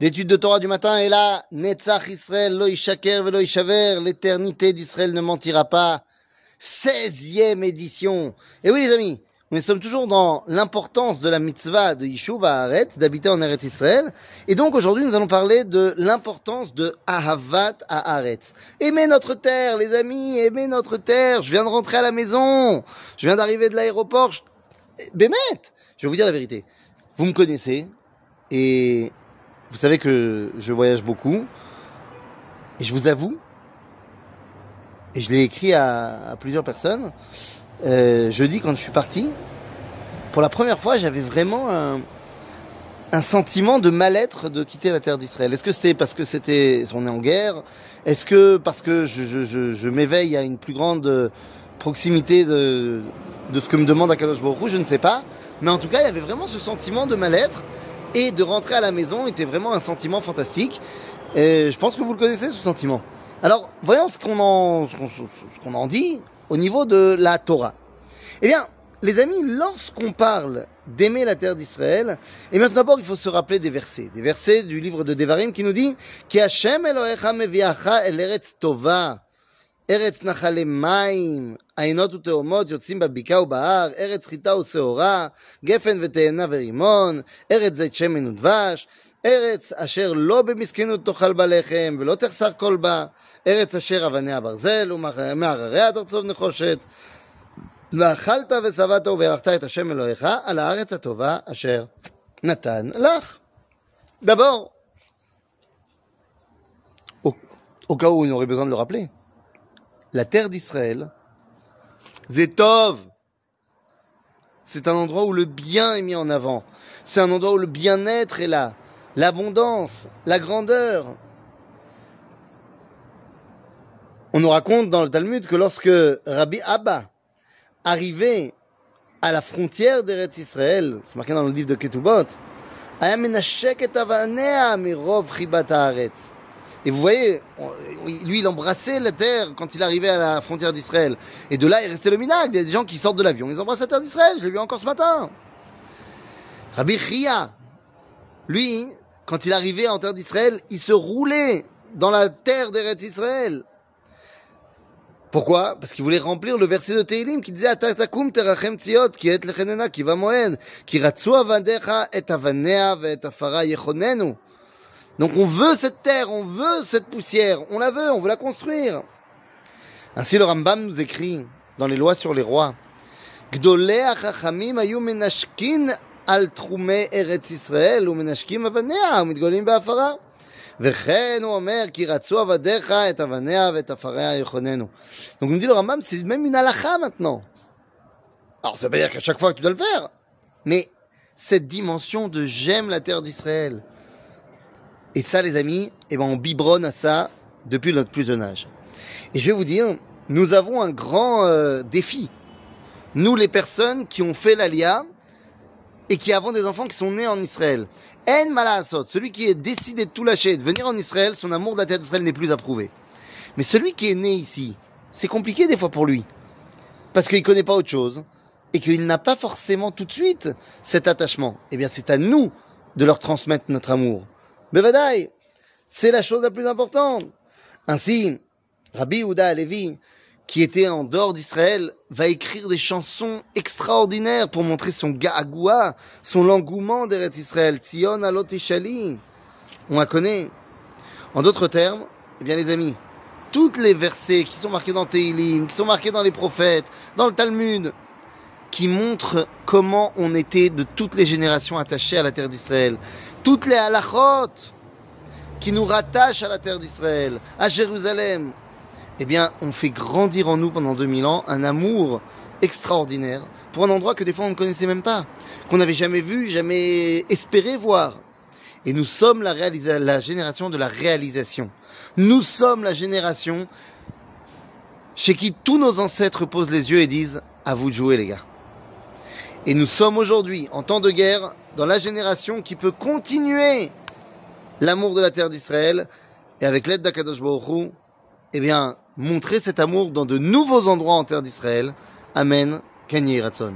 d'études de Torah du matin et là, Netzach Israël, lo ishaker velo ishaver, l'éternité d'Israël ne mentira pas. 16e édition. Et oui les amis, nous sommes toujours dans l'importance de la mitzvah de Yishuv Haaretz, d'habiter en Eretz Israël. Et donc aujourd'hui, nous allons parler de l'importance de Ahavat Haaretz. Aimer notre terre, les amis, aimer notre terre. Je viens de rentrer à la maison. Je viens d'arriver de l'aéroport. Je... Bémet Je vais vous dire la vérité. Vous me connaissez et vous savez que je voyage beaucoup. Et je vous avoue, et je l'ai écrit à, plusieurs personnes, euh, jeudi quand je suis parti, pour la première fois, j'avais vraiment un, sentiment de mal-être de quitter la terre d'Israël. Est-ce que c'était parce que c'était, on est en guerre? Est-ce que parce que je, je, je, je m'éveille à une plus grande proximité de, de ce que me demande Akadosh Baruch Je ne sais pas. Mais en tout cas, il y avait vraiment ce sentiment de mal-être et de rentrer à la maison était vraiment un sentiment fantastique. Et je pense que vous le connaissez, ce sentiment. Alors, voyons ce qu'on en, ce qu'on en dit au niveau de la Torah. Eh bien, les amis, lorsqu'on parle d'aimer la terre d'Israël, eh bien, tout d'abord, il faut se rappeler des versets. Des versets du livre de Devarim qui nous dit, Hashem tova. ארץ נחלי מים, עיינות ותאומות יוצאים בבקעה ובהר, ארץ חיטה ושעורה, גפן ותאנה ורימון, ארץ זית שמן ודבש, ארץ אשר לא במסכנות תאכל בה לחם, ולא תחסר כל בה, ארץ אשר אבניה ברזל, ומהרריה תרצוב נחושת. ואכלת ושבעת וברכת את השם אלוהיך על הארץ הטובה אשר נתן לך. D'abord, au, au cas où on aurait besoin de le rappeler, la terre d'Israël, Zetov, c'est un endroit où le bien est mis en avant. C'est un endroit où le bien-être est là, l'abondance, la grandeur. On nous raconte dans le Talmud que lorsque Rabbi Abba arrivait à la frontière d'Eretz Israël, c'est marqué dans le livre de Ketubot, et vous voyez, lui, il embrassait la terre quand il arrivait à la frontière d'Israël. Et de là, il restait le minag. Il y a des gens qui sortent de l'avion, ils embrassent la terre d'Israël. Je l'ai vu encore ce matin. Rabbi Chia, lui, quand il arrivait en terre d'Israël, il se roulait dans la terre d'Eretz Israël. Pourquoi? Parce qu'il voulait remplir le verset de Teilim qui disait Atatakum terachem tziot ki et lechenena ki va moed ki ratzu avadecha et avanea et afara yechonenu donc on veut cette terre, on veut cette poussière, on la veut, on veut la construire. Ainsi le Rambam nous écrit dans les lois sur les rois. Gdolei achachamim ayu menashkin al trume eretz Israël umenashkim avanea umidgolim be'afara. וכן הוא אומר, כי רצו עבדיך את אבניה ואת עפריה יחוננו. Donc nous dit le Rambam, c'est même une halakha maintenant. Alors ça veut pas dire qu'à chaque fois que tu dois le faire, mais cette dimension de j'aime la terre d'Israël, et ça, les amis, eh ben, on biberonne à ça depuis notre plus jeune âge. Et je vais vous dire, nous avons un grand euh, défi. Nous, les personnes qui ont fait l'Alia et qui avons des enfants qui sont nés en Israël. En malasot, celui qui est décidé de tout lâcher, de venir en Israël, son amour de la d'Israël n'est plus approuvé. Mais celui qui est né ici, c'est compliqué des fois pour lui. Parce qu'il connaît pas autre chose. Et qu'il n'a pas forcément tout de suite cet attachement. Eh bien, c'est à nous de leur transmettre notre amour. Bevadaï, c'est la chose la plus importante. Ainsi, Rabbi Ouda Alevi, qui était en dehors d'Israël, va écrire des chansons extraordinaires pour montrer son ga'agoua, son engouement d'Eret Israël. Tzion alot On la connaît. En d'autres termes, eh bien les amis, toutes les versets qui sont marqués dans Teilim, qui sont marqués dans les prophètes, dans le Talmud, qui montrent comment on était de toutes les générations attachés à la terre d'Israël. Toutes les halachot qui nous rattachent à la terre d'Israël, à Jérusalem. Eh bien, on fait grandir en nous pendant 2000 ans un amour extraordinaire pour un endroit que des fois on ne connaissait même pas, qu'on n'avait jamais vu, jamais espéré voir. Et nous sommes la génération de la réalisation. Nous sommes la génération chez qui tous nos ancêtres posent les yeux et disent à vous de jouer les gars. Et nous sommes aujourd'hui, en temps de guerre, dans la génération qui peut continuer l'amour de la terre d'Israël et avec l'aide d'Akadosh Baruch eh bien, montrer cet amour dans de nouveaux endroits en terre d'Israël. Amen. Kanye Ratson.